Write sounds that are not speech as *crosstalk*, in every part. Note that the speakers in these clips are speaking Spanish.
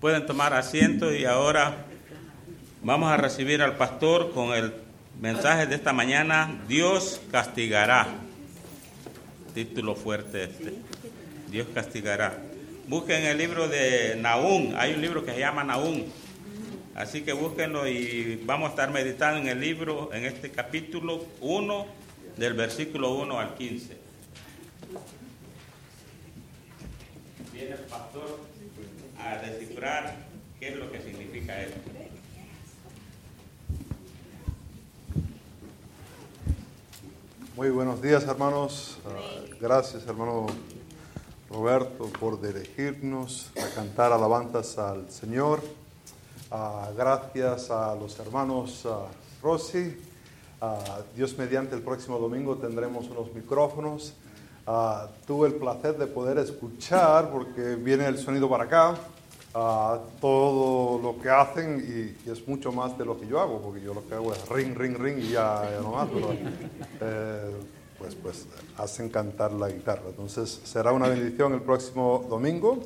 Pueden tomar asiento y ahora vamos a recibir al pastor con el mensaje de esta mañana, Dios castigará. Título fuerte este. Dios castigará. Busquen el libro de Naúm, hay un libro que se llama Naúm. Así que búsquenlo y vamos a estar meditando en el libro, en este capítulo 1, del versículo 1 al 15. Viene el pastor a descifrar qué es lo que significa esto. Muy buenos días hermanos, uh, gracias hermano Roberto por dirigirnos a cantar alabanzas al Señor, uh, gracias a los hermanos uh, Rossi, Dios mediante el próximo domingo tendremos unos micrófonos, tuve el placer de poder escuchar porque viene el sonido para acá, todo lo que hacen y, es mucho más de lo que yo hago, porque yo lo que hago es ring, ring, ring y ya, no más, pero *laughs* eh, pues, pues hacen cantar la guitarra. Entonces será una bendición el próximo domingo,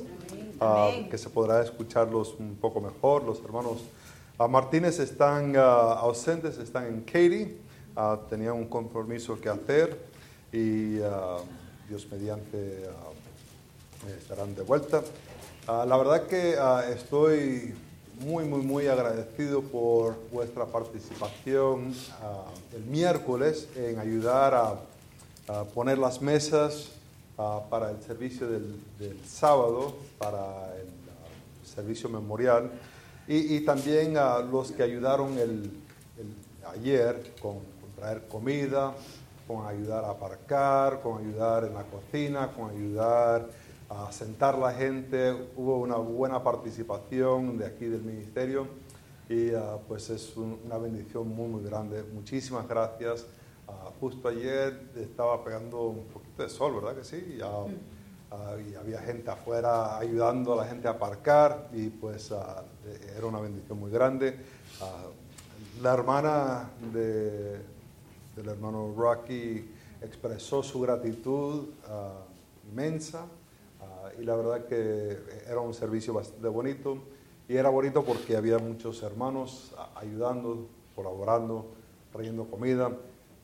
ah, que se podrá escucharlos un poco mejor. Los hermanos uh, Martínez están ah, ausentes, están en Katy, tenían un compromiso que hacer y Dios mediante estarán de vuelta. Ah, la verdad que ah, estoy muy, muy, muy agradecido por vuestra participación ah, el miércoles en ayudar a, poner las mesas para el servicio del, sábado, para el servicio memorial, y, también a los que ayudaron el, ayer con, con traer comida, con ayudar a aparcar, con ayudar en la cocina, con ayudar a sentar la gente, hubo una buena participación de aquí del ministerio y ah, pues es una bendición muy muy grande. Muchísimas gracias. Ah, justo ayer estaba pegando un poquito de sol, ¿verdad que sí? Ah, y había gente afuera ayudando a la gente a aparcar y pues era una bendición muy grande. la hermana de, del hermano Rocky expresó su gratitud inmensa y la verdad que era un servicio bastante bonito y era bonito porque había muchos hermanos ayudando, colaborando, trayendo comida,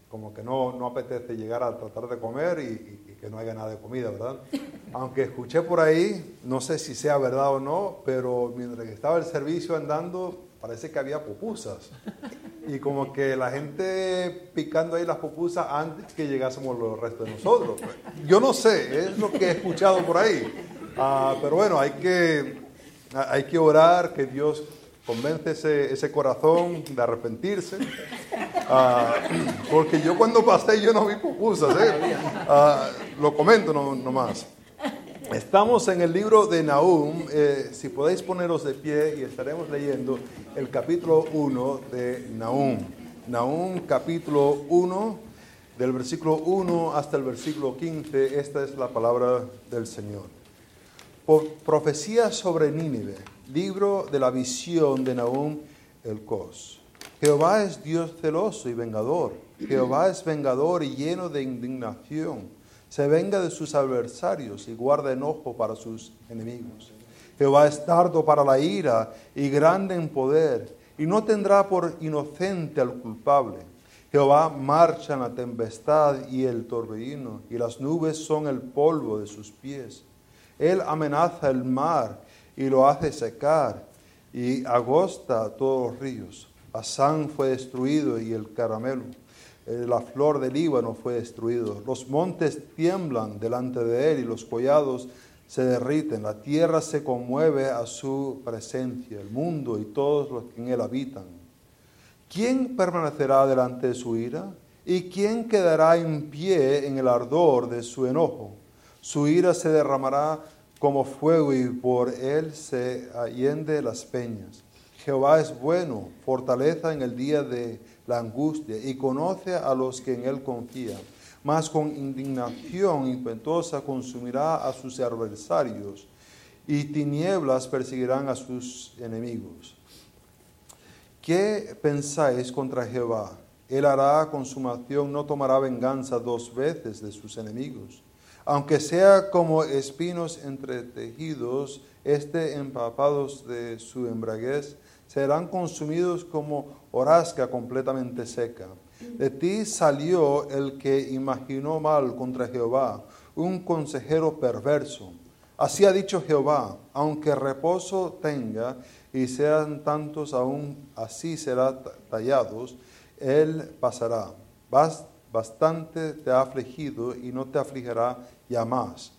como que no, no apetece llegar a tratar de comer y, que no haya nada de comida, ¿verdad? *laughs* Aunque escuché por ahí, no sé si sea verdad o no, pero mientras estaba el servicio andando, parece que había pupusas. *laughs* Y como que la gente picando ahí las pupusas antes que llegásemos los restos de nosotros. Yo no sé, es lo que he escuchado por ahí. Ah, pero bueno, hay que, hay que orar que Dios convence ese, ese corazón de arrepentirse. Ah, porque yo cuando pasé yo no vi pupusas. ¿eh? Ah, lo comento nomás. Estamos en el libro de Nahum, eh, si podéis poneros de pie y estaremos leyendo el capítulo 1 de Nahum. Nahum capítulo 1, del versículo 1 hasta el versículo 15, esta es la palabra del Señor. Profecía sobre Nínive, libro de la visión de Nahum el Cos. Jehová es Dios celoso y vengador. Jehová es vengador y lleno de indignación se venga de sus adversarios y guarda enojo para sus enemigos. Jehová es tardo para la ira y grande en poder, y no tendrá por inocente al culpable. Jehová marcha en la tempestad y el torbellino, y las nubes son el polvo de sus pies. Él amenaza el mar y lo hace secar, y agosta todos los ríos. Asán fue destruido y el caramelo la flor del Líbano fue destruido. Los montes tiemblan delante de él y los collados se derriten. La tierra se conmueve a su presencia, el mundo y todos los que en él habitan. ¿Quién permanecerá delante de su ira? ¿Y quién quedará en pie en el ardor de su enojo? Su ira se derramará como fuego y por él se allende las peñas. Jehová es bueno, fortaleza en el día de la angustia y conoce a los que en él confían. Mas con indignación impetuosa consumirá a sus adversarios y tinieblas perseguirán a sus enemigos. ¿Qué pensáis contra Jehová? Él hará consumación, no tomará venganza dos veces de sus enemigos. Aunque sea como espinos entretejidos este empapados de su embraguez, serán consumidos como horazca completamente seca. De ti salió el que imaginó mal contra Jehová, un consejero perverso. Así ha dicho Jehová, aunque reposo tenga y sean tantos aún, así será tallados, él pasará. Bastante te ha afligido y no te afligirá ya más,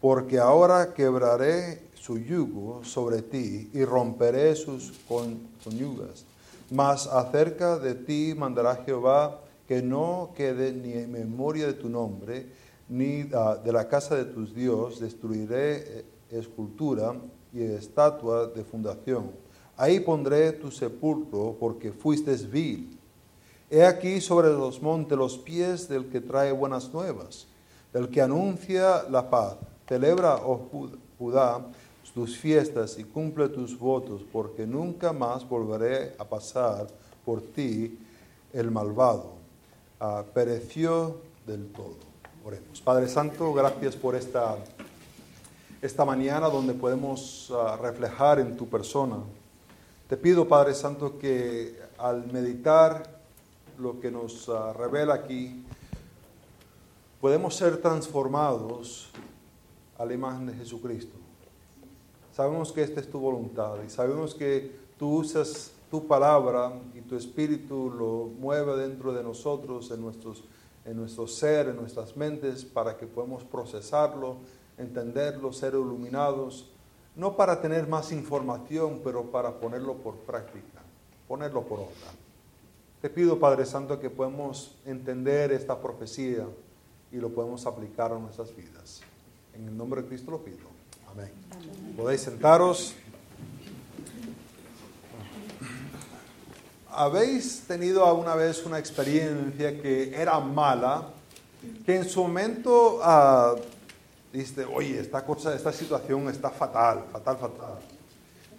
porque ahora quebraré su yugo sobre ti y romperé sus conyugas. Mas acerca de ti mandará Jehová que no quede ni en memoria de tu nombre, ni ah, de la casa de tus dios, destruiré eh, escultura y estatua de fundación. Ahí pondré tu sepulcro, porque fuiste vil. He aquí sobre los montes los pies del que trae buenas nuevas, del que anuncia la paz. Celebra, oh Judá, tus fiestas y cumple tus votos, porque nunca más volveré a pasar por ti el malvado. Ah, pereció del todo. Oremos. Padre Santo, gracias por esta, esta mañana donde podemos ah, reflejar en tu persona. Te pido, Padre Santo, que al meditar lo que nos ah, revela aquí, podemos ser transformados a la imagen de Jesucristo. Sabemos que esta es tu voluntad y sabemos que tú usas tu palabra y tu espíritu lo mueve dentro de nosotros, en, nuestros, en nuestro ser, en nuestras mentes, para que podamos procesarlo, entenderlo, ser iluminados, no para tener más información, pero para ponerlo por práctica, ponerlo por obra. Te pido, Padre Santo, que podamos entender esta profecía y lo podemos aplicar a nuestras vidas. En el nombre de Cristo lo pido. Amén. Podéis sentaros. ¿Habéis tenido alguna vez una experiencia que era mala, que en su momento uh, oye, esta cosa, esta situación está fatal, fatal, fatal.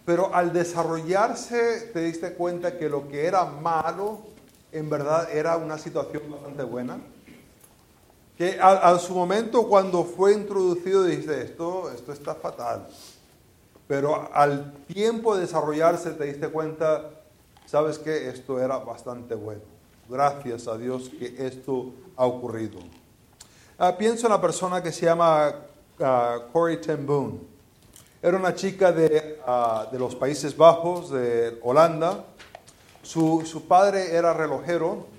Pero al desarrollarse te diste cuenta que lo que era malo en verdad era una situación bastante buena que a, su momento cuando fue introducido dice, esto, esto está fatal. Pero al tiempo de desarrollarse te diste cuenta, sabes que esto era bastante bueno. Gracias a Dios que esto ha ocurrido. Ah, pienso en la persona que se llama uh, Corey ten Boom. Era una chica de, ah, de, los Países Bajos, de Holanda. Su, su padre era relojero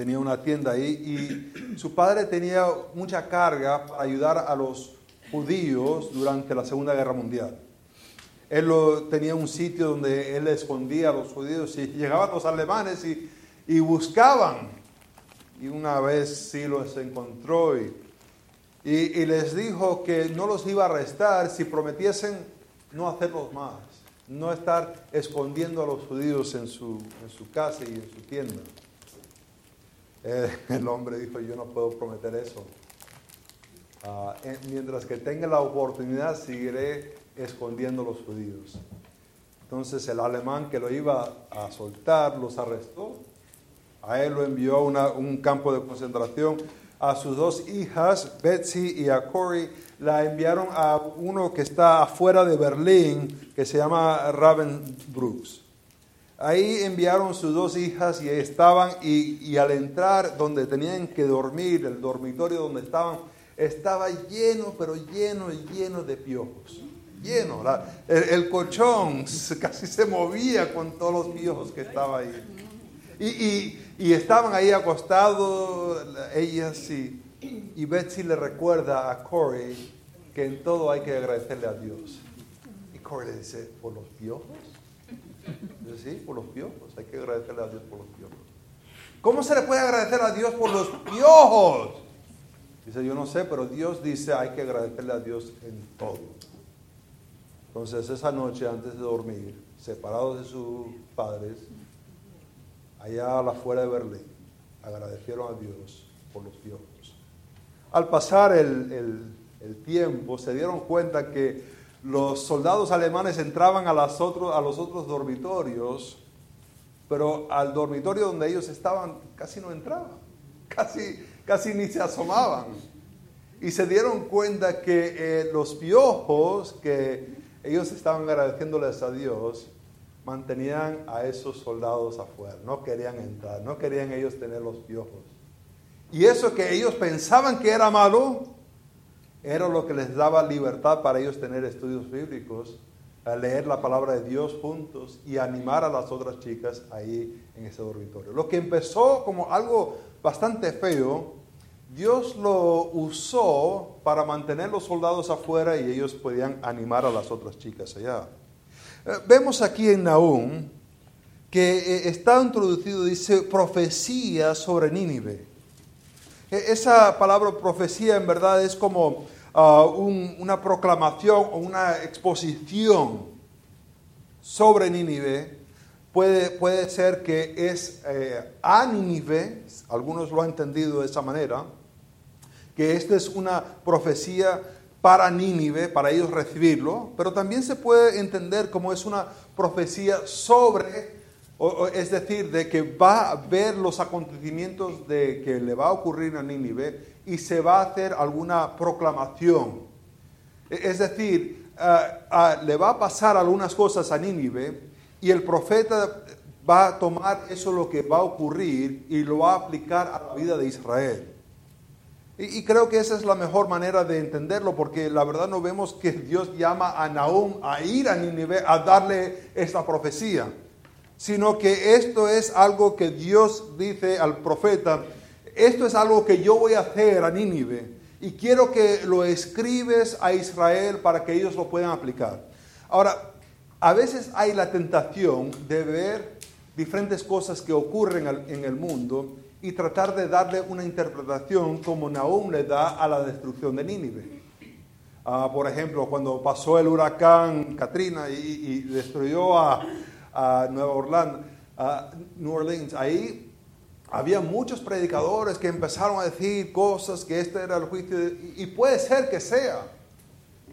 tenía una tienda ahí y su padre tenía mucha carga para ayudar a los judíos durante la Segunda Guerra Mundial. Él tenía un sitio donde él escondía a los judíos y llegaban los alemanes y, y buscaban. Y una vez sí los encontró y, y, les dijo que no los iba a arrestar si prometiesen no hacerlos más, no estar escondiendo a los judíos en su, en su casa y en su tienda. Eh, el hombre dijo, yo no puedo prometer eso. Ah, mientras que tenga la oportunidad, seguiré escondiendo a los judíos. Entonces el alemán que lo iba a soltar los arrestó. A él lo envió a un campo de concentración. A sus dos hijas, Betsy y a Corey, la enviaron a uno que está afuera de Berlín, que se llama Ravensbrück. Ahí enviaron sus dos hijas y estaban, y, al entrar donde tenían que dormir, el dormitorio donde estaban, estaba lleno, pero lleno, lleno de piojos. Lleno. el, colchón *laughs* casi se movía con todos los piojos que estaban ahí. Y, estaban ahí acostados ellas y, y Betsy le recuerda a Corey que en todo hay que agradecerle a Dios. Y Corey le dice, ¿por los piojos? Sí, por los piojos. Hay que agradecerle a Dios por los piojos. ¿Cómo se le puede agradecer a Dios por los piojos? Dice, yo no sé, pero Dios dice, hay que agradecerle a Dios en todo. Entonces esa noche antes de dormir, separados de sus padres, allá a la de Berlín, agradecieron a Dios por los piojos. Al pasar el, el tiempo, se dieron cuenta que los soldados alemanes entraban a, los otros dormitorios, pero al dormitorio donde ellos estaban casi no entraban, *laughs* casi, casi ni se asomaban. Y se dieron cuenta que eh, los piojos que ellos estaban agradeciéndoles a Dios, mantenían a esos soldados afuera, no querían entrar, no querían ellos tener los piojos. Y eso que ellos pensaban que era malo, era lo que les daba libertad para ellos tener estudios bíblicos, a leer la palabra de Dios juntos y animar a las otras chicas ahí en ese dormitorio. Lo que empezó como algo bastante feo, Dios lo usó para mantener los soldados afuera y ellos podían animar a las otras chicas allá. Eh, vemos aquí en Nahum que eh, está introducido, dice, profecía sobre Nínive. E, esa palabra profecía en verdad es como ah, una proclamación o una exposición sobre Nínive. Puede, puede ser que es eh, a Nínive, algunos lo han entendido de esa manera, que esta es una profecía para Nínive, para ellos recibirlo, pero también se puede entender como es una profecía sobre es decir, de que va a ver los acontecimientos de que le va a ocurrir a Nínive y se va a hacer alguna proclamación. E, es decir, le va a pasar algunas cosas a Nínive y el profeta va a tomar eso lo que va a ocurrir y lo va a aplicar a la vida de Israel. Y, creo que esa es la mejor manera de entenderlo, porque la verdad no vemos que Dios llama a Nahum a ir a Nínive a darle esta profecía sino que esto es algo que Dios dice al profeta, esto es algo que yo voy a hacer a Nínive y quiero que lo escribes a Israel para que ellos lo puedan aplicar. Ahora, a veces hay la tentación de ver diferentes cosas que ocurren en el mundo y tratar de darle una interpretación como Nahum le da a la destrucción de Nínive. Ah, por ejemplo, cuando pasó el huracán Katrina y destruyó a, a Nueva Orlando, a New Orleans, ahí había muchos predicadores que empezaron a decir cosas que este era el juicio, y puede ser que sea,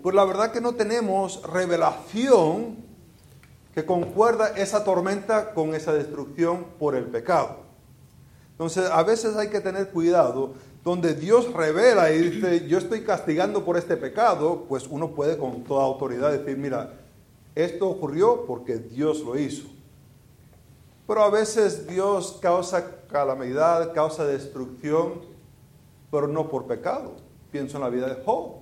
pues la verdad que no tenemos revelación que concuerda esa tormenta con esa destrucción por el pecado. Entonces, a veces hay que tener cuidado. Donde Dios revela y dice, yo estoy castigando por este pecado, pues uno puede con toda autoridad decir, mira, esto ocurrió porque Dios lo hizo. Pero a veces Dios causa calamidad, causa destrucción, pero no por pecado. Pienso en la vida de Job,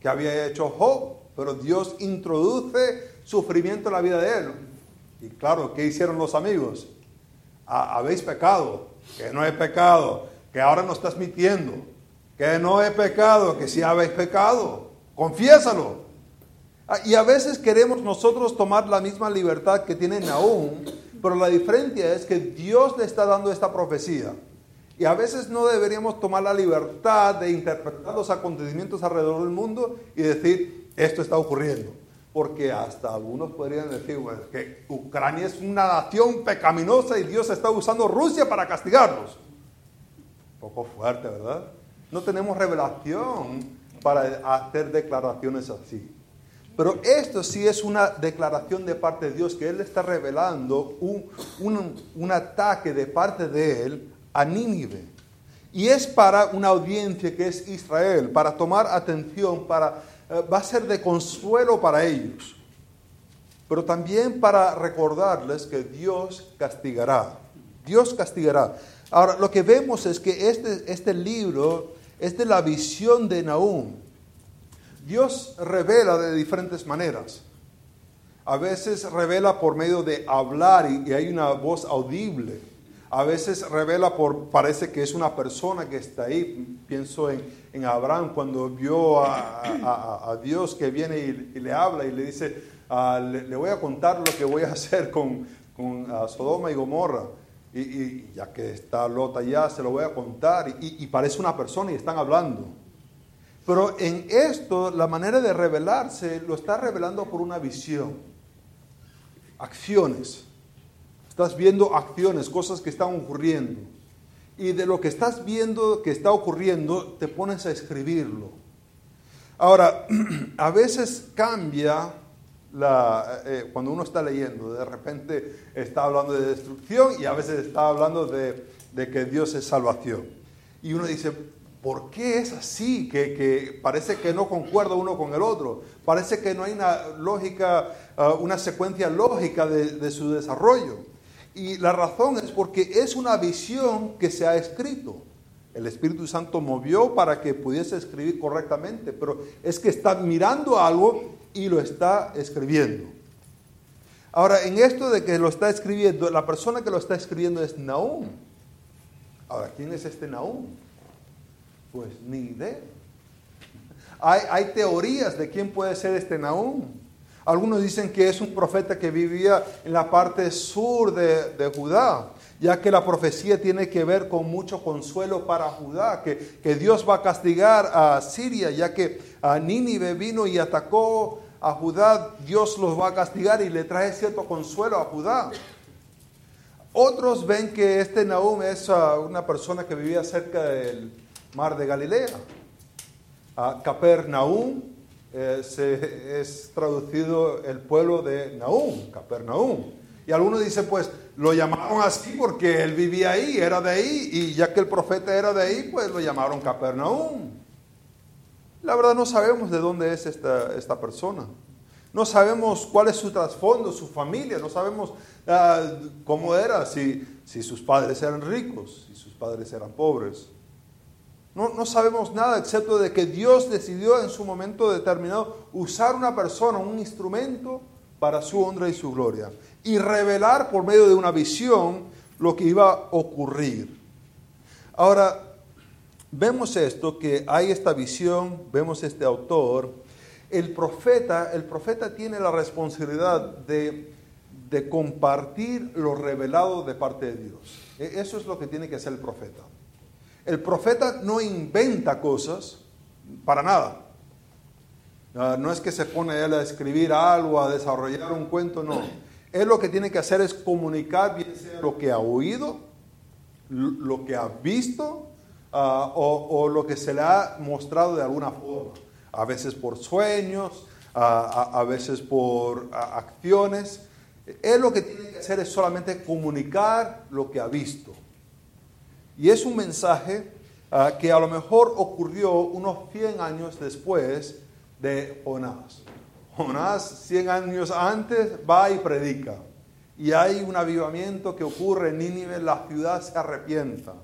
que había hecho Job, pero Dios introduce sufrimiento en la vida de él. Y claro, ¿qué hicieron los amigos? habéis pecado, que no he pecado, que ahora no estás mintiendo, que no he pecado, que si habéis pecado, confiésalo. Ah, y a veces queremos nosotros tomar la misma libertad que tiene Nahum, pero la diferencia es que Dios le está dando esta profecía. Y a veces no deberíamos tomar la libertad de interpretar los acontecimientos alrededor del mundo y decir, esto está ocurriendo. Porque hasta algunos podrían decir que Ucrania es una nación pecaminosa y Dios está usando Rusia para castigarlos. Poco fuerte, ¿verdad? No tenemos revelación para hacer declaraciones así. Pero esto sí es una declaración de parte de Dios, que Él está revelando un, ataque de parte de Él a Nínive. Y es para una audiencia que es Israel, para tomar atención, para, eh, va a ser de consuelo para ellos. Pero también para recordarles que Dios castigará. Dios castigará. Ahora, lo que vemos es que este, este libro es de la visión de Nahum. Dios revela de diferentes maneras. A veces revela por medio de hablar y, hay una voz audible. A veces revela por, parece que es una persona que está ahí. Pienso en, Abraham cuando vio a, Dios que viene y, le habla y le dice, ah, le, voy a contar lo que voy a hacer con, ah, Sodoma y Gomorra. Y, ya que está Lot allá, se lo voy a contar. y parece una persona y están hablando. Pero en esto, la manera de revelarse lo está revelando por una visión. Acciones. Estás viendo acciones, cosas que están ocurriendo. Y de lo que estás viendo que está ocurriendo, te pones a escribirlo. Ahora, *clears throat* a veces cambia la, eh, cuando uno está leyendo, de repente está hablando de destrucción y a veces está hablando de, de que Dios es salvación. Y uno dice, ¿por qué es así? Que, parece que no concuerda uno con el otro. Parece que no hay una lógica, ah, una secuencia lógica de, su desarrollo. Y la razón es porque es una visión que se ha escrito. El Espíritu Santo movió para que pudiese escribir correctamente, pero es que está mirando algo y lo está escribiendo. Ahora, en esto de que lo está escribiendo, la persona que lo está escribiendo es Naúm. Ahora, ¿quién es este Naúm? Pues ni idea. Hay, teorías de quién puede ser este Naúm. Algunos dicen que es un profeta que vivía en la parte sur de, Judá, ya que la profecía tiene que ver con mucho consuelo para Judá, que, que Dios va a castigar a Siria, ya que a Nínive vino y atacó a Judá, Dios los va a castigar y le trae cierto consuelo a Judá. Otros ven que este Nahum es ah, una persona que vivía cerca del mar de Galilea. A Capernaum eh, es traducido el pueblo de Nahum, Capernaum. Y algunos dicen, pues lo llamaron así porque él vivía ahí, era de ahí, y ya que el profeta era de ahí, pues lo llamaron Capernaum. La verdad no sabemos de dónde es esta, esta persona. No sabemos cuál es su trasfondo, su familia, no sabemos ah, cómo era, si, si, sus padres eran ricos, si sus padres eran pobres. No, sabemos nada excepto de que Dios decidió en su momento determinado usar una persona, un instrumento para su honra y su gloria y revelar por medio de una visión lo que iba a ocurrir. Ahora, vemos esto, que hay esta visión, vemos este autor, el profeta, el profeta tiene la responsabilidad de, compartir lo revelado de parte de Dios. E, eso es lo que tiene que hacer el profeta. El profeta no inventa cosas para nada. Ah, no es que se pone él a escribir algo, a desarrollar un cuento, no. Él lo que tiene que hacer es comunicar bien lo que ha oído, lo que ha visto ah, o lo que se le ha mostrado de alguna forma a veces por sueños, a, veces por acciones. Él lo que tiene que hacer es solamente comunicar lo que ha visto. Y es un mensaje ah, que a lo mejor ocurrió unos 100 años después de Jonás. Jonás 100 años antes va y predica. Y hay un avivamiento que ocurre en Nínive, la ciudad se arrepienta.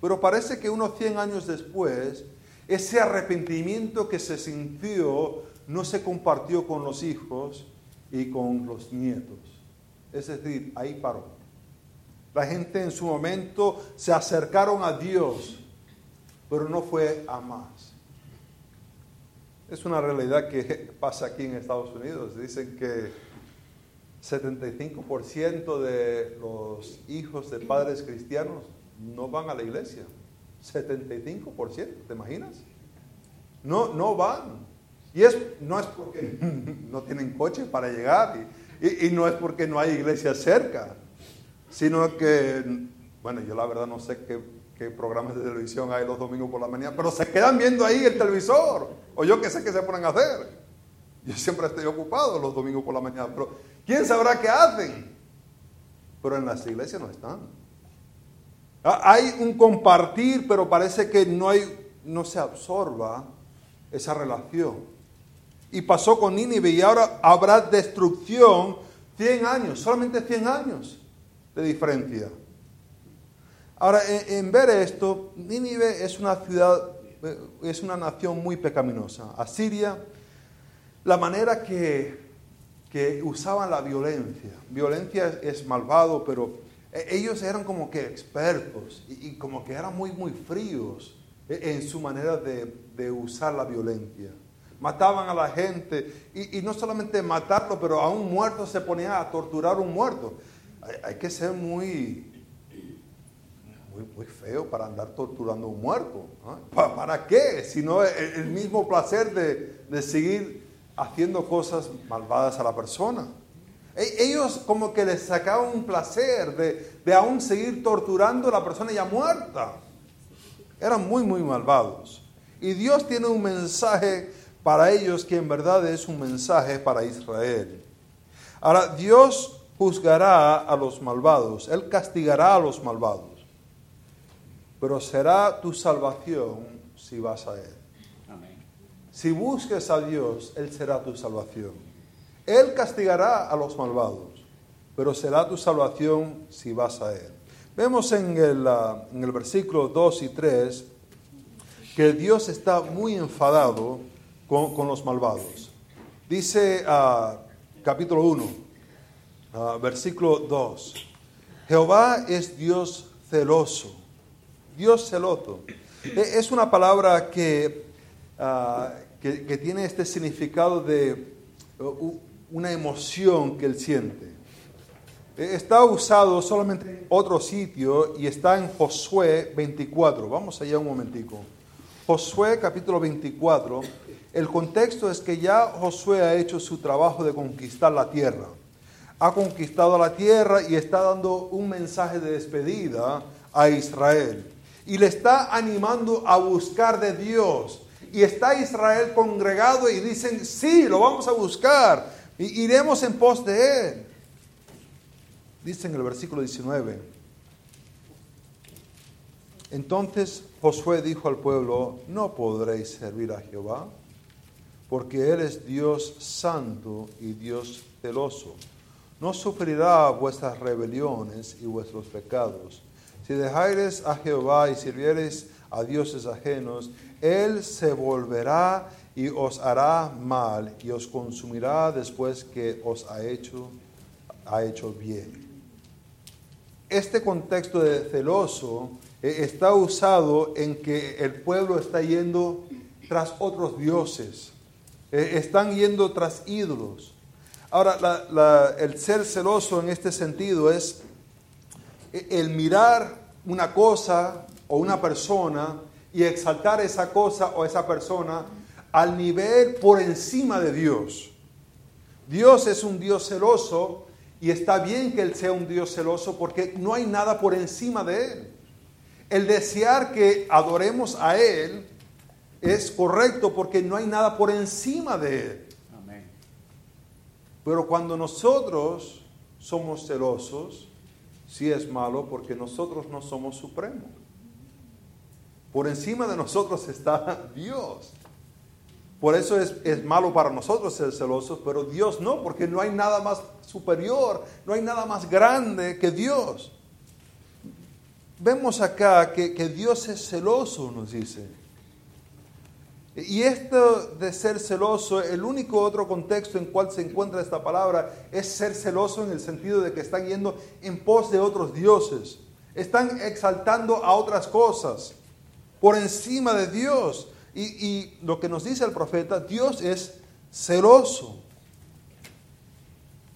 Pero parece que unos 100 años después ese arrepentimiento que se sintió no se compartió con los hijos y con los nietos. Es decir, ahí paró. La gente en su momento se acercaron a Dios, pero no fue a más. Es una realidad que *laughs* pasa aquí en Estados Unidos. Dicen que 75% de los hijos de padres cristianos no van a la iglesia. 75%, ¿te imaginas? No, no van. Y es, no es porque *laughs* no tienen coche para llegar y, no es porque no hay iglesia cerca, sino que, bueno, yo la verdad no sé qué, qué, programas de televisión hay los domingos por la mañana, pero se quedan viendo ahí el televisor, o yo qué sé qué se ponen a hacer. Yo siempre estoy ocupado los domingos por la mañana, pero ¿quién sabrá qué hacen? Pero en las iglesias no están. Ah, hay un compartir, pero parece que no, hay, no se absorba esa relación. Y pasó con Nínive y ahora habrá destrucción 100 años, solamente 100 años de diferencia. Ahora, en, ver esto, Nínive es una ciudad, eh, es una nación muy pecaminosa. Asiria, la manera que, que usaban la violencia, violencia es malvado, pero e, ellos eran como que expertos y, como que eran muy, muy fríos e, en su manera de, usar la violencia. Mataban a la gente y, no solamente matarlo, pero a un muerto se ponía a torturar a un muerto. Hay, que ser muy, muy, feo para andar torturando a un muerto. ¿Para, qué? Si no el, mismo placer de, de seguir haciendo cosas malvadas a la persona. E, ellos como que les sacaban un placer de, de aún seguir torturando a la persona ya muerta. Eran muy, muy malvados. Y Dios tiene un mensaje para ellos que en verdad es un mensaje para Israel. Ahora, Dios juzgará a los malvados, Él castigará a los malvados. pero será tu salvación si vas a Él. Si busques a Dios, Él será tu salvación. Él castigará a los malvados, pero será tu salvación si vas a Él. Vemos en el, ah, en el versículo 2 y 3 que Dios está muy enfadado con, los malvados. Dice uh, capítulo 1, ah, versículo 2, Jehová es Dios celoso, Dios celoso. E, es una palabra que, que, que tiene este significado de una emoción que él siente. E, está usado solamente en otro sitio y está en Josué 24. Vamos allá un momentico. Josué capítulo 24, el contexto es que ya Josué ha hecho su trabajo de conquistar la tierra. Ha conquistado la tierra y está dando un mensaje de despedida a Israel. Y le está animando a buscar de Dios. Y está Israel congregado y dicen, sí, lo vamos a buscar. Y iremos en pos de él. Dice en el versículo 19. Entonces Josué dijo al pueblo, no podréis servir a Jehová, porque Él es Dios santo y Dios celoso. No sufrirá vuestras rebeliones y vuestros pecados. Si dejáis a Jehová y sirviereis a dioses ajenos, Él se volverá y os hará mal y os consumirá después que os ha hecho, ha hecho bien. Este contexto de celoso eh, está usado en que el pueblo está yendo tras otros dioses, eh, están yendo tras ídolos. Ahora, el ser celoso en este sentido es eh, el mirar una cosa o una persona y exaltar esa cosa o esa persona al nivel por encima de Dios. Dios es un Dios celoso y está bien que Él sea un Dios celoso porque no hay nada por encima de Él. El desear que adoremos a Él es correcto porque no hay nada por encima de Él. Pero cuando nosotros somos celosos, sí es malo porque nosotros no somos supremos. Por encima de nosotros está *laughs* Dios. Por eso es, es, malo para nosotros ser celosos, pero Dios no, porque no hay nada más superior, no hay nada más grande que Dios vemos acá que, Dios es celoso, nos dice. Y esto de ser celoso, el único otro contexto en cual se encuentra esta palabra es ser celoso en el sentido de que están yendo en pos de otros dioses. Están exaltando a otras cosas por encima de Dios. Y, y lo que nos dice el profeta, Dios es celoso.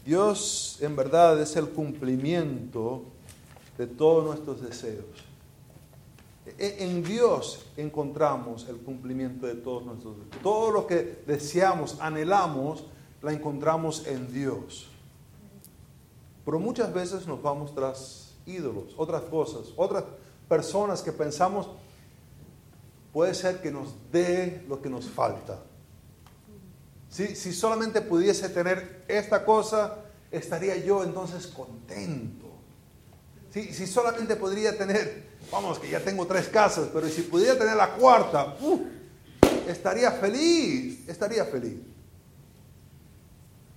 Dios en verdad es el cumplimiento de todos nuestros deseos. E, en Dios encontramos el cumplimiento de todos nuestros deseos. Todo lo que deseamos, anhelamos, la encontramos en Dios. Pero muchas veces nos vamos tras ídolos, otras cosas, otras personas que pensamos puede ser que nos dé lo que nos falta. Si, si solamente pudiese tener esta cosa, estaría yo entonces contento. Si, solamente podría tener, vamos, que ya tengo tres casas, pero si pudiera tener la cuarta, estaría feliz, estaría feliz.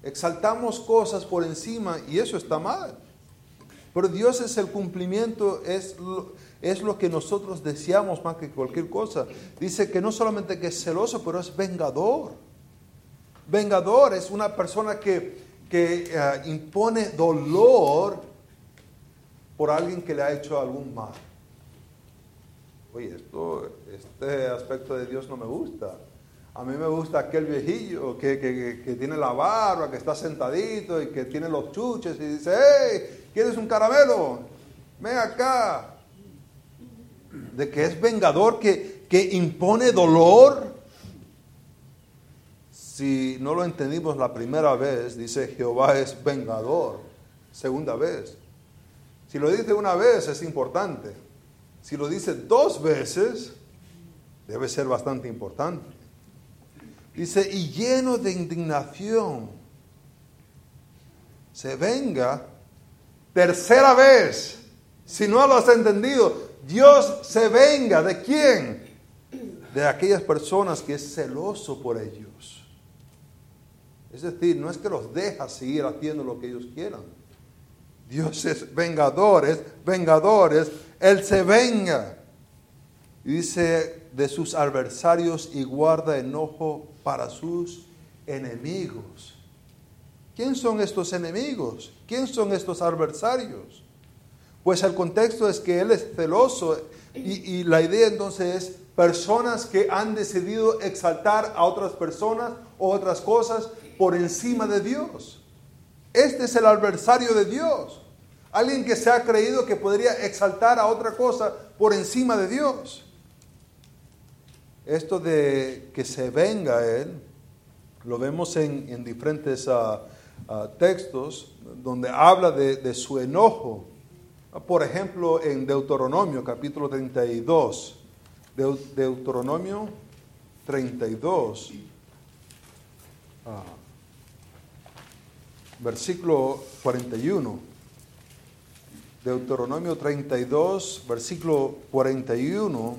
Exaltamos cosas por encima y eso está mal. Pero Dios es el cumplimiento, es lo, es lo que nosotros deseamos más que cualquier cosa. Dice que no solamente que es celoso, pero es vengador. Vengador es una persona que, que eh, impone dolor por alguien que le ha hecho algún mal. Oye, esto, este aspecto de Dios no me gusta. A mí me gusta aquel viejillo que, que, tiene la barba, que está sentadito y que tiene los chuches y dice, hey, ¿quieres un caramelo? Ven acá. De que es vengador, que, que impone dolor. Si no lo entendimos la primera vez, dice Jehová es vengador. Segunda vez, si lo dice una vez es importante. Si lo dice dos veces, debe ser bastante importante. Dice, y lleno de indignación, se venga tercera vez. Si no lo has entendido, Dios se venga. ¿De quién? De aquellas personas que es celoso por ellos. Es decir, no es que los deja seguir haciendo lo que ellos quieran. Dios es vengadores, vengadores. Él se venga. Y dice de sus adversarios y guarda enojo para sus enemigos. ¿Quién son estos enemigos? ¿Quién son estos adversarios? Pues el contexto es que Él es celoso y, y, la idea entonces es personas que han decidido exaltar a otras personas o otras cosas por encima de Dios. Este es el adversario de Dios. Alguien que se ha creído que podría exaltar a otra cosa por encima de Dios. Esto de que se venga Él, lo vemos en, diferentes uh, uh, textos donde habla de, de su enojo. Por ejemplo, en Deuteronomio capítulo 32, Deuteronomio 32, ah, versículo 41. Deuteronomio 32, versículo 41,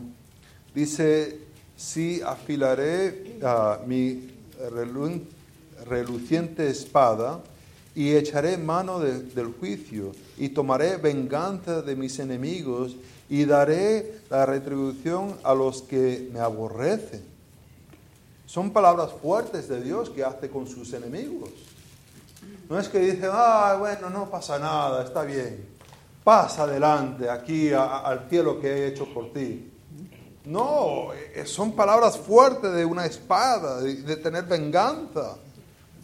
dice, si afilaré mi reluciente espada y echaré mano del juicio y tomaré venganza de mis enemigos y daré la retribución a los que me aborrecen. Son palabras fuertes de Dios que hace con sus enemigos. No es que dice, ah, bueno, no pasa nada, está bien. Pasa adelante aquí al cielo que he hecho por ti. No, eh, son palabras fuertes de una espada, de, tener venganza.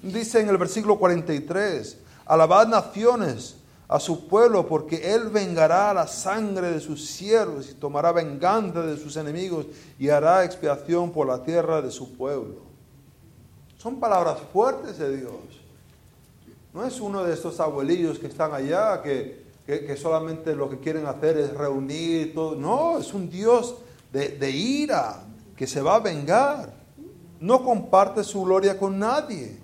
Dice en el versículo 43, alabad naciones a su pueblo, porque él vengará la sangre de sus siervos y tomará venganza de sus enemigos y hará expiación por la tierra de su pueblo. Son palabras fuertes de Dios. No es uno de estos abuelillos que están allá que, que, solamente lo que quieren hacer es reunir todo. No, es un Dios de, ira, que se va a vengar. No comparte su gloria con nadie.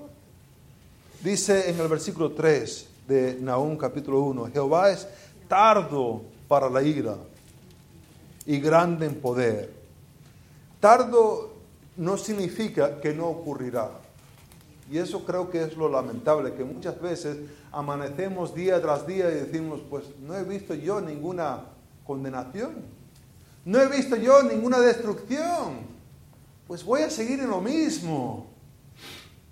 Dice en el versículo 3 de Nahum capítulo 1, Jehová es tardo para la ira y grande en poder. Tardo no significa que no ocurrirá. Y eso creo que es lo lamentable, que muchas veces amanecemos día tras día y decimos, pues no he visto yo ninguna condenación. No he visto yo ninguna destrucción. Pues voy a seguir en lo mismo.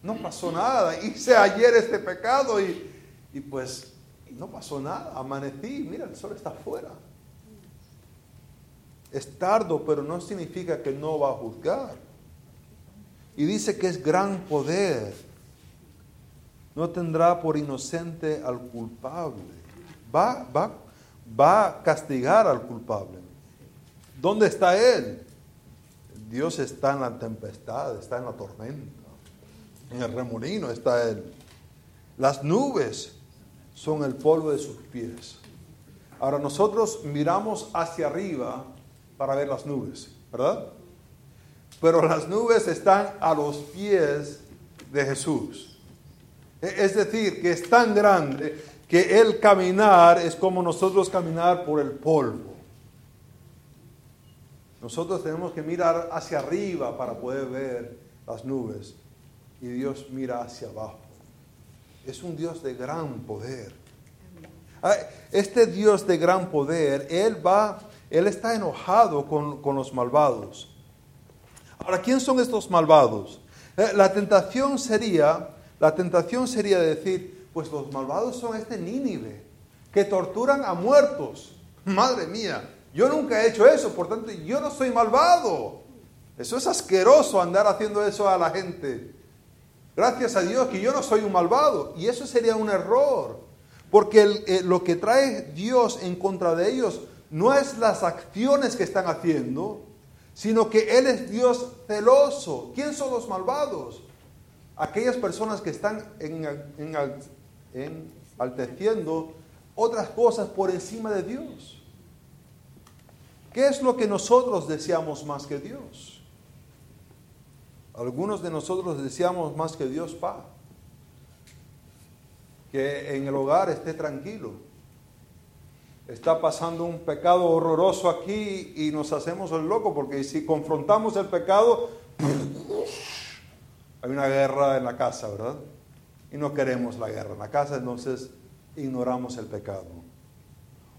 No pasó nada. Hice ayer este pecado y, y pues no pasó nada. Amanecí, mira, el sol está afuera. Es tardo, pero no significa que no va a juzgar. Y dice que es gran poder. No tendrá por inocente al culpable. Va, va, va a castigar al culpable. ¿Dónde está Él? Dios está en la tempestad, está en la tormenta. En el remolino está Él. Las nubes son el polvo de sus pies. Ahora nosotros miramos hacia arriba para ver las nubes, ¿verdad? Pero las nubes están a los pies de Jesús. E, es decir, que es tan grande que el caminar es como nosotros caminar por el polvo. Nosotros tenemos que mirar hacia arriba para poder ver las nubes y Dios mira hacia abajo. Es un Dios de gran poder. Ah, este Dios de gran poder, Él va, Él está enojado con, con los malvados. Ahora, ¿quién son estos malvados? Eh, la tentación sería, la tentación sería decir, pues los malvados son este Nínive, que torturan a muertos. Madre mía, yo nunca he hecho eso, por tanto, yo no soy malvado. Eso es asqueroso andar haciendo eso a la gente. Gracias a Dios que yo no soy un malvado. Y eso sería un error. Porque eh, lo que trae Dios en contra de ellos no es las acciones que están haciendo, sino que Él es Dios celoso. ¿Quién son los malvados? Aquellas personas que están enalteciendo otras cosas por encima de Dios. ¿Qué es lo que nosotros deseamos más que Dios? Algunos de nosotros deseamos más que Dios paz. Que en el hogar esté tranquilo. está pasando un pecado horroroso aquí y nos hacemos el loco, porque si confrontamos el pecado, hay una guerra en la casa, ¿verdad? Y no queremos la guerra en la casa, entonces ignoramos el pecado.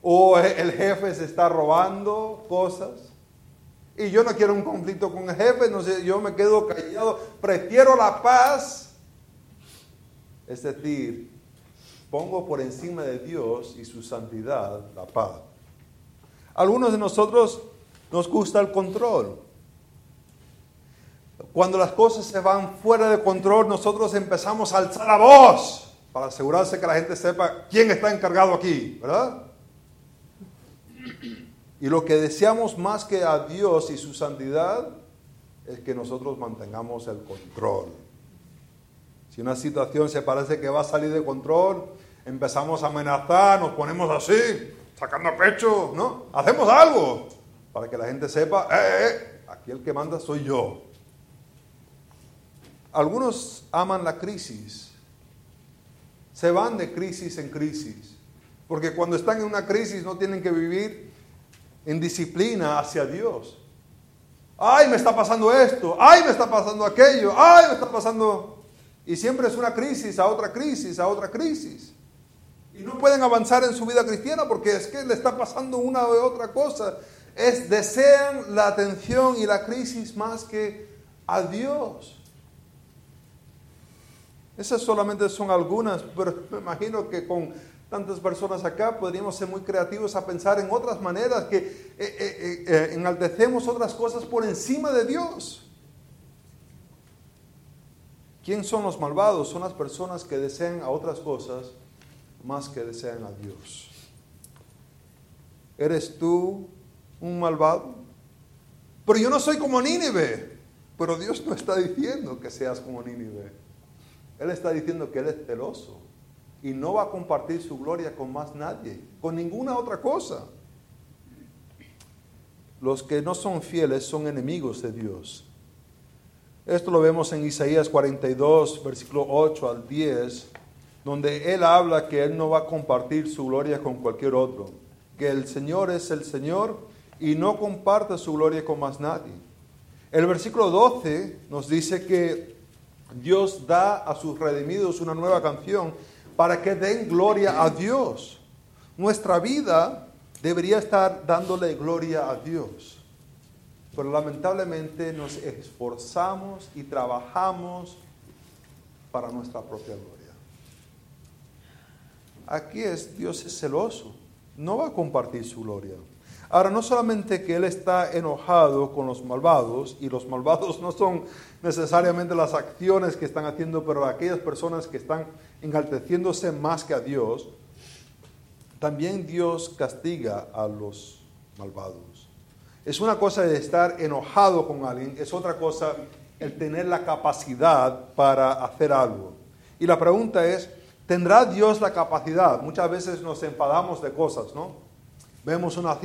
O el jefe se está robando cosas. Y yo no quiero un conflicto con el jefe, no sé, yo me quedo callado, prefiero la paz. Es decir, pongo por encima de Dios y su santidad la paz. Algunos de nosotros nos gusta el control. Cuando las cosas se van fuera de control, nosotros empezamos a alzar la voz para asegurarse que la gente sepa quién está encargado aquí, ¿verdad? Y lo que deseamos más que a Dios y su santidad es que nosotros mantengamos el control. Si una situación se parece que va a salir de control, empezamos a amenazar, nos ponemos así, sacando pecho, ¿no? Hacemos algo para que la gente sepa, eh, eh, eh, aquí el que manda soy yo. Algunos aman la crisis, se van de crisis en crisis, porque cuando están en una crisis no tienen que vivir en disciplina hacia Dios. Ay, me está pasando esto, ay, me está pasando aquello, ay, me está pasando y siempre es una crisis, a otra crisis, a otra crisis. Y no pueden avanzar en su vida cristiana porque es que le está pasando una u otra cosa. Es, desean la atención y la crisis más que a Dios. Esas solamente son algunas, pero me imagino que con tantas personas acá podríamos ser muy creativos a pensar en otras maneras, que eh, eh, eh, enaltecemos otras cosas por encima de Dios. ¿Quién son los malvados? Son las personas que desean a otras cosas más que desean a Dios. ¿Eres tú un malvado? Pero yo no soy como Nínive. Pero Dios no está diciendo que seas como Nínive. Él está diciendo que Él es celoso y no va a compartir su gloria con más nadie, con ninguna otra cosa. Los que no son fieles son enemigos de Dios. Esto lo vemos en Isaías 42, versículo 8 al 10, donde él habla que él no va a compartir su gloria con cualquier otro, que el Señor es el Señor y no comparte su gloria con más nadie. El versículo 12 nos dice que Dios da a sus redimidos una nueva canción para que den gloria a Dios. Nuestra vida debería estar dándole gloria a Dios pero lamentablemente nos esforzamos y trabajamos para nuestra propia gloria. Aquí es, Dios es celoso, no va a compartir su gloria. Ahora, no solamente que Él está enojado con los malvados, y los malvados no son necesariamente las acciones que están haciendo, pero aquellas personas que están enalteciéndose más que a Dios, también Dios castiga a los malvados. Es una cosa estar enojado con alguien, es otra cosa el tener la capacidad para hacer algo. Y la pregunta es, ¿tendrá Dios la capacidad? Muchas veces nos enfadamos de cosas, ¿no? Vemos una,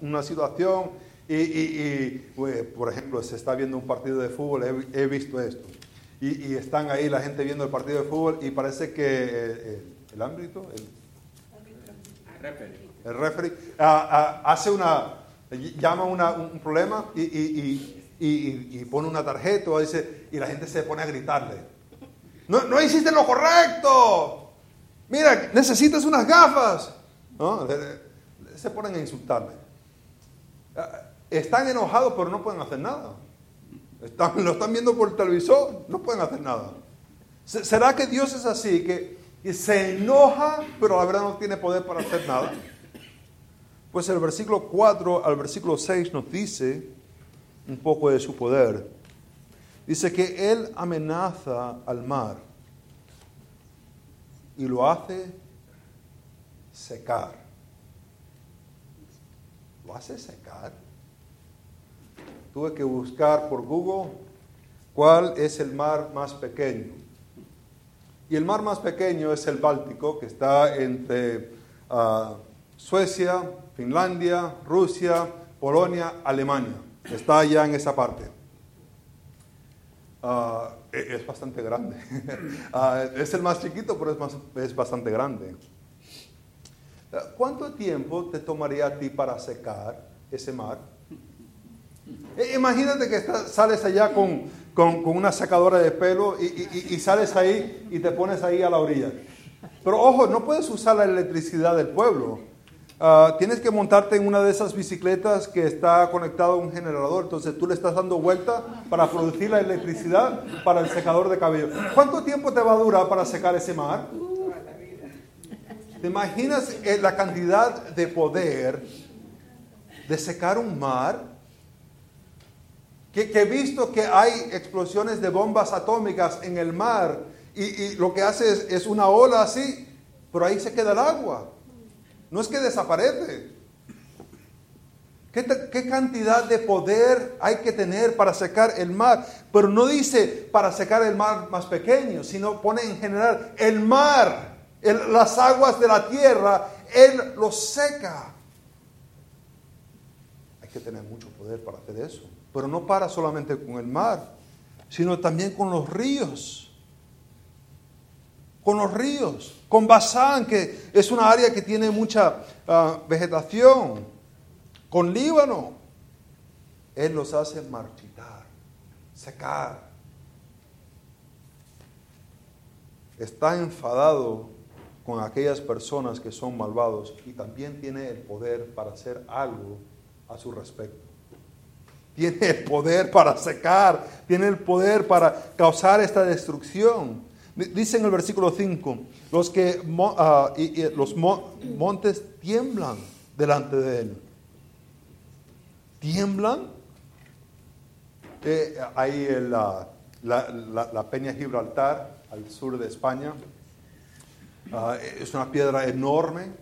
una situación y, pues, por ejemplo, se está viendo un partido de fútbol, he, visto esto. Y, están ahí la gente viendo el partido de fútbol y parece que eh, el, ámbito, el, el referee, ah, ah, hace una, llama un problema y, pone una tarjeta dice, y la gente se pone a gritarle. No, no hiciste lo correcto. Mira, necesitas unas gafas. Se ponen a insultarle. Ah, están enojados, pero no pueden hacer nada. Están, *laughs* lo están viendo por el televisor, no pueden hacer nada. ¿Será que Dios es así, que se enoja, pero la verdad no tiene poder para hacer nada? Pues el versículo 4 al versículo 6 nos dice un poco de su poder. Dice que Él amenaza al mar y lo hace secar. Lo hace secar. Tuve que buscar por Google cuál es el mar más pequeño. Y el mar más pequeño es el Báltico, que está entre ah, Suecia, Finlandia, Rusia, Polonia, Alemania. Está allá en esa parte. Ah, e-, es bastante grande. *laughs* Ah, es el más chiquito, pero es, es bastante grande. ¿Cuánto tiempo te tomaría a ti para secar ese mar? Eh, imagínate que sales allá con, una secadora de pelo y, sales ahí y te pones ahí a la orilla. Pero ojo, no puedes usar la electricidad del pueblo. Ah, tienes que montarte en una de esas bicicletas que está conectado a un generador. Entonces tú le estás dando vuelta para producir la electricidad para el secador de cabello. ¿Cuánto tiempo te va a durar para secar ese mar? ¿Te imaginas eh, la cantidad de poder de secar un mar? Que, he visto que hay explosiones de bombas atómicas en el mar y, lo que hace es, una ola así, pero ahí se queda el agua. No es que desaparece. ¿Qué, ¿Qué, cantidad de poder hay que tener para secar el mar? Pero no dice para secar el mar más pequeño, sino pone en general el mar las aguas de la tierra, Él los seca. Hay que tener mucho poder para hacer eso. Pero no para solamente con el mar, sino también con los ríos. Con los ríos. Con Bazán, que es una área que tiene mucha ah, vegetación. Con Líbano. Él los hace marchitar, secar. Está enfadado con aquellas personas que son malvados y también tiene el poder para hacer algo a su respecto. Tiene el poder para secar, tiene el poder para causar esta destrucción. Dice en el versículo 5, los, que, ah, los montes tiemblan delante de él. ¿Tiemblan? Eh, ahí la, la peña Gibraltar, al sur de España, Ah, es una piedra enorme.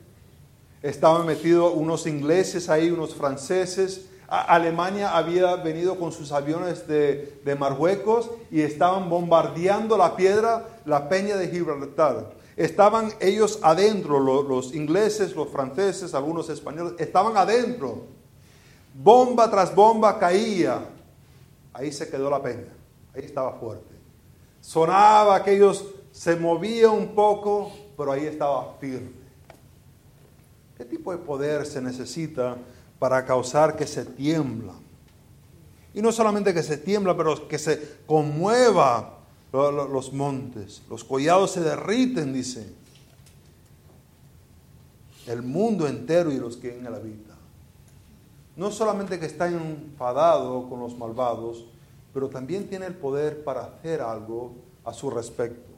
Estaban metidos unos ingleses ahí, unos franceses. Alemania había venido con sus aviones de, Marruecos y estaban bombardeando la piedra, la peña de Gibraltar. Estaban ellos adentro, los, ingleses, los franceses, algunos españoles, estaban adentro. Bomba tras bomba caía. Ahí se quedó la peña. Ahí estaba fuerte. Sonaba aquellos, se movía un poco, pero ahí estaba firme. ¿Qué tipo de poder se necesita para causar que se tiembla? Y no solamente que se tiembla, pero que se conmueva los montes. Los collados se derriten, dice. El mundo entero y los que en él habitan. No solamente que está enfadado con los malvados, pero también tiene el poder para hacer algo a su respecto.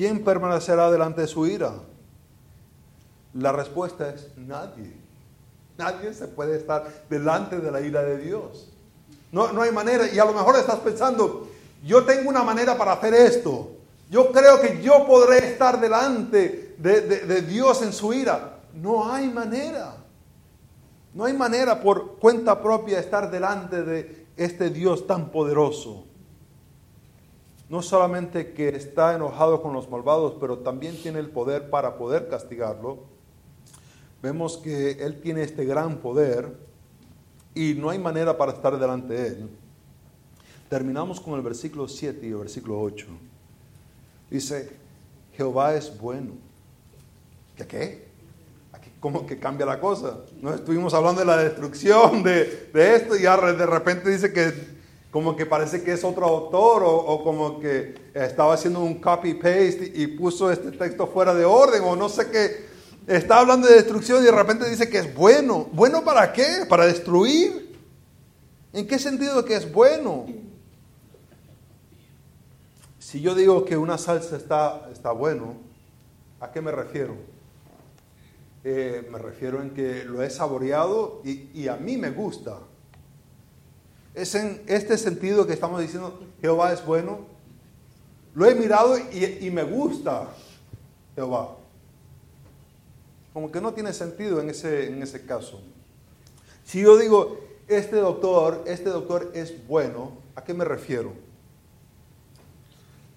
¿Quién permanecerá delante de su ira? La respuesta es nadie. Nadie se puede estar delante de la ira de Dios. No, no hay manera. Y a lo mejor estás pensando, yo tengo una manera para hacer esto. Yo creo que yo podré estar delante de, de Dios en su ira. No hay manera. No hay manera por cuenta propia estar delante de este Dios tan poderoso no solamente que está enojado con los malvados, pero también tiene el poder para poder castigarlo. Vemos que Él tiene este gran poder y no hay manera para estar delante de Él. Terminamos con el versículo 7 y el versículo 8. Dice, Jehová es bueno. ¿Qué qué? Aquí como que cambia la cosa. No estuvimos hablando de la destrucción de, de esto y ahora de repente dice que como que parece que es otro autor o, como que estaba haciendo un copy-paste y, puso este texto fuera de orden o no sé qué. Está hablando de destrucción y de repente dice que es bueno. ¿Bueno para qué? ¿Para destruir? ¿En qué sentido que es bueno? Si yo digo que una salsa está, está bueno, ¿a qué me refiero? Eh, me refiero en que lo he saboreado y, y a mí me gusta es en este sentido que estamos diciendo, Jehová es bueno. Lo he mirado y, me gusta Jehová. Como que no tiene sentido en ese, en ese caso. Si yo digo, este doctor, este doctor es bueno, ¿a qué me refiero?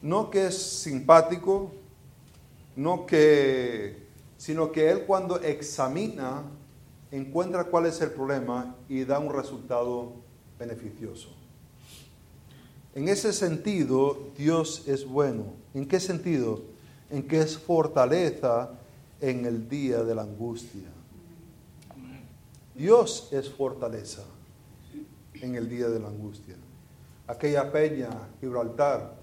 No que es simpático, no que, sino que él cuando examina, encuentra cuál es el problema y da un resultado beneficioso. En ese sentido, Dios es bueno. ¿En qué sentido? En que es fortaleza en el día de la angustia. Dios es fortaleza en el día de la angustia. Aquella peña, Gibraltar,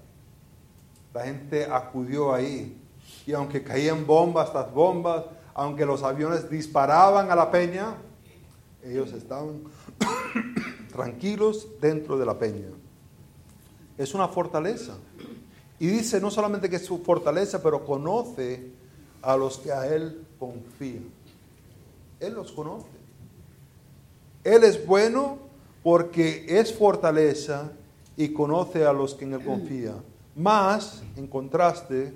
la gente acudió ahí y aunque caían bombas tras bombas, aunque los aviones disparaban a la peña, ellos estaban tranquilos dentro de la peña. Es una fortaleza. Y dice no solamente que es su fortaleza, pero conoce a los que a Él confían. Él los conoce. Él es bueno porque es fortaleza y conoce a los que en Él confían. Más, en contraste,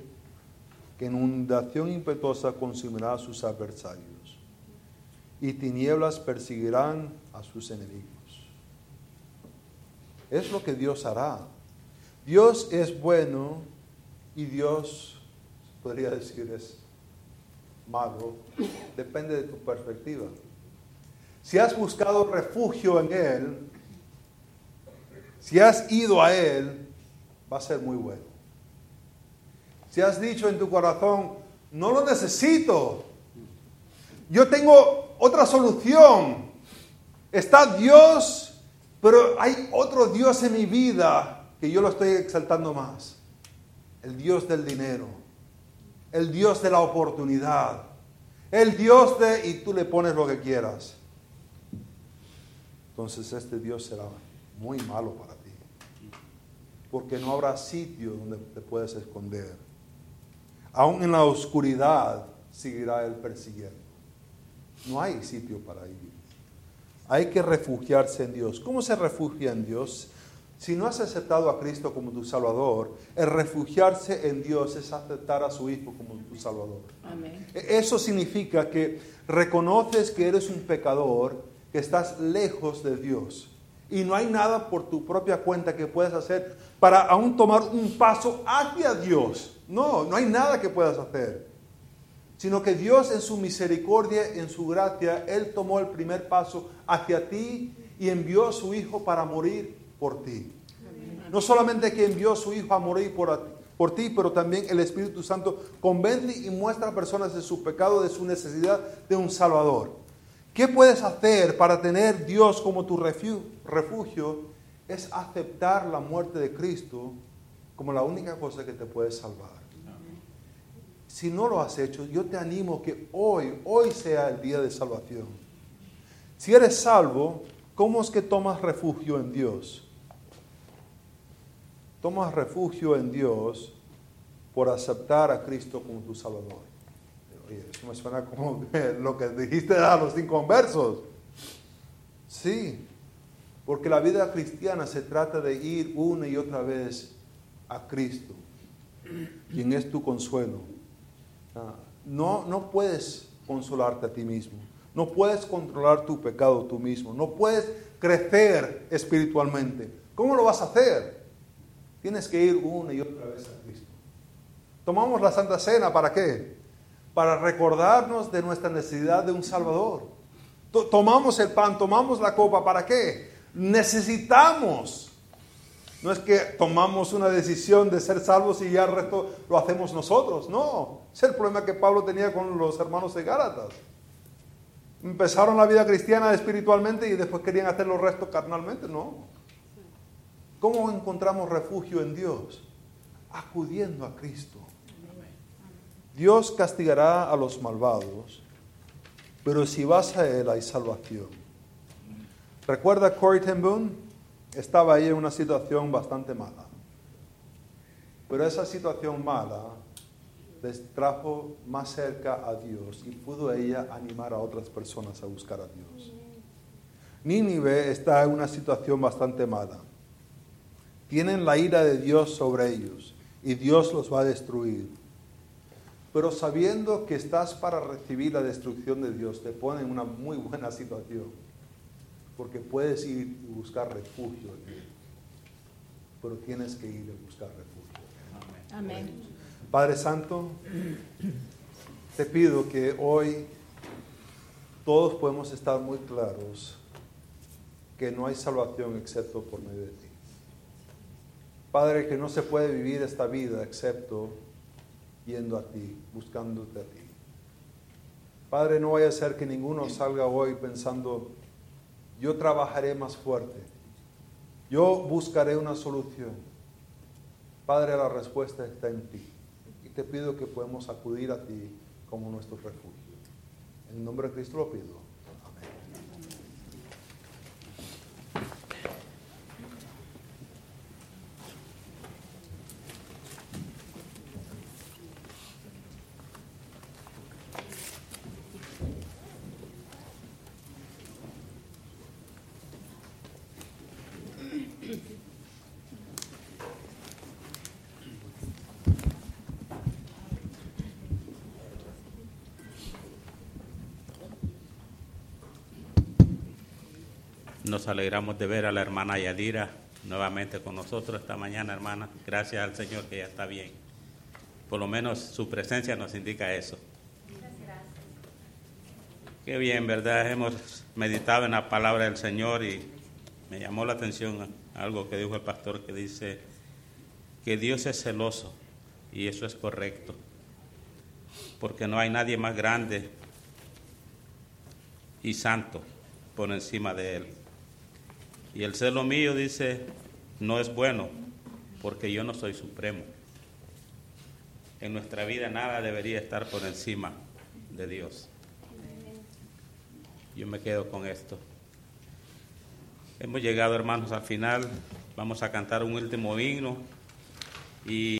que inundación impetuosa consumirá a sus adversarios y tinieblas perseguirán a sus enemigos. Es lo que Dios hará. Dios es bueno y Dios, podría decir, es malo. Depende de tu perspectiva. Si has buscado refugio en Él, si has ido a Él, va a ser muy bueno. Si has dicho en tu corazón, no lo necesito, yo tengo otra solución. Está Dios, pero hay otro Dios en mi vida que yo lo estoy exaltando más. El Dios del dinero, el Dios de la oportunidad, el Dios de, y tú le pones lo que quieras. Entonces este Dios será muy malo para ti, porque no habrá sitio donde te puedes esconder. Aún en la oscuridad seguirá Él persiguiendo. No hay sitio para ir. Hay que refugiarse en Dios. ¿Cómo se refugia en Dios? Si no has aceptado a Cristo como tu Salvador, el refugiarse en Dios es aceptar a su Hijo como tu Salvador. E-, eso significa que reconoces que eres un pecador, que estás lejos de Dios. Y no hay nada por tu propia cuenta que puedas hacer para aún tomar un paso hacia Dios. No, no hay nada que puedas hacer sino que Dios en su misericordia, en su gracia, Él tomó el primer paso hacia ti y envió a su Hijo para morir por ti. No solamente que envió a su Hijo a morir por, por ti, pero también el Espíritu Santo convence y muestra a personas de su pecado, de su necesidad de un Salvador. ¿Qué puedes hacer para tener Dios como tu refugio? Es aceptar la muerte de Cristo como la única cosa que te puede salvar. Si no lo has hecho, yo te animo que hoy, hoy sea el día de salvación. Si eres salvo, ¿cómo es que tomas refugio en Dios? Tomas refugio en Dios por aceptar a Cristo como tu Salvador. Oye, eso me suena como lo que dijiste a los inconversos. Sí, porque la vida cristiana se trata de ir una y otra vez a Cristo, quien es tu consuelo no, no puedes consolarte a ti mismo. No puedes controlar tu pecado tú mismo. No puedes crecer espiritualmente. ¿Cómo lo vas a hacer? Tienes que ir una y otra vez a Cristo. Tomamos la Santa Cena para qué? Para recordarnos de nuestra necesidad de un Salvador. Tomamos el pan, tomamos la copa, ¿para qué? Necesitamos no es que tomamos una decisión de ser salvos y ya el resto lo hacemos nosotros. No, es el problema que Pablo tenía con los hermanos de Gálatas. Empezaron la vida cristiana espiritualmente y después querían hacer los restos carnalmente. No. ¿Cómo encontramos refugio en Dios? Acudiendo a Cristo. Dios castigará a los malvados, pero si vas a Él hay salvación. ¿Recuerda Corey ten estaba ahí en una situación bastante mala. Pero esa situación mala les trajo más cerca a Dios y pudo ella animar a otras personas a buscar a Dios. Nínive está en una situación bastante mala. Tienen la ira de Dios sobre ellos y Dios los va a destruir. Pero sabiendo que estás para recibir la destrucción de Dios, te pone en una muy buena situación porque puedes ir y buscar refugio Pero tienes que ir a buscar refugio. Amén. Padre Santo, te pido que hoy todos podemos estar muy claros que no hay salvación excepto por medio de ti. Padre, que no se puede vivir esta vida excepto yendo a ti, buscándote a ti. Padre, no vaya a ser que ninguno salga hoy pensando, yo trabajaré más fuerte, yo buscaré una solución. Padre, la respuesta está en ti. Y te pido que podamos acudir a ti como nuestro refugio. En el nombre de Cristo lo pido. Amén. Nos alegramos de ver a la hermana Yadira nuevamente con nosotros esta mañana, hermana. Gracias al Señor que ya está bien. Por lo menos su presencia nos indica eso. Qué bien, ¿verdad? Hemos meditado en la palabra del Señor y me llamó la atención algo que dijo el pastor que dice que Dios es celoso y eso es correcto, porque no hay nadie más grande y santo por encima de Él. Y el celo mío dice, no es bueno, porque yo no soy supremo. En nuestra vida nada debería estar por encima de Dios. Yo me quedo con esto. Hemos llegado, hermanos, al final. Vamos a cantar un último himno. Y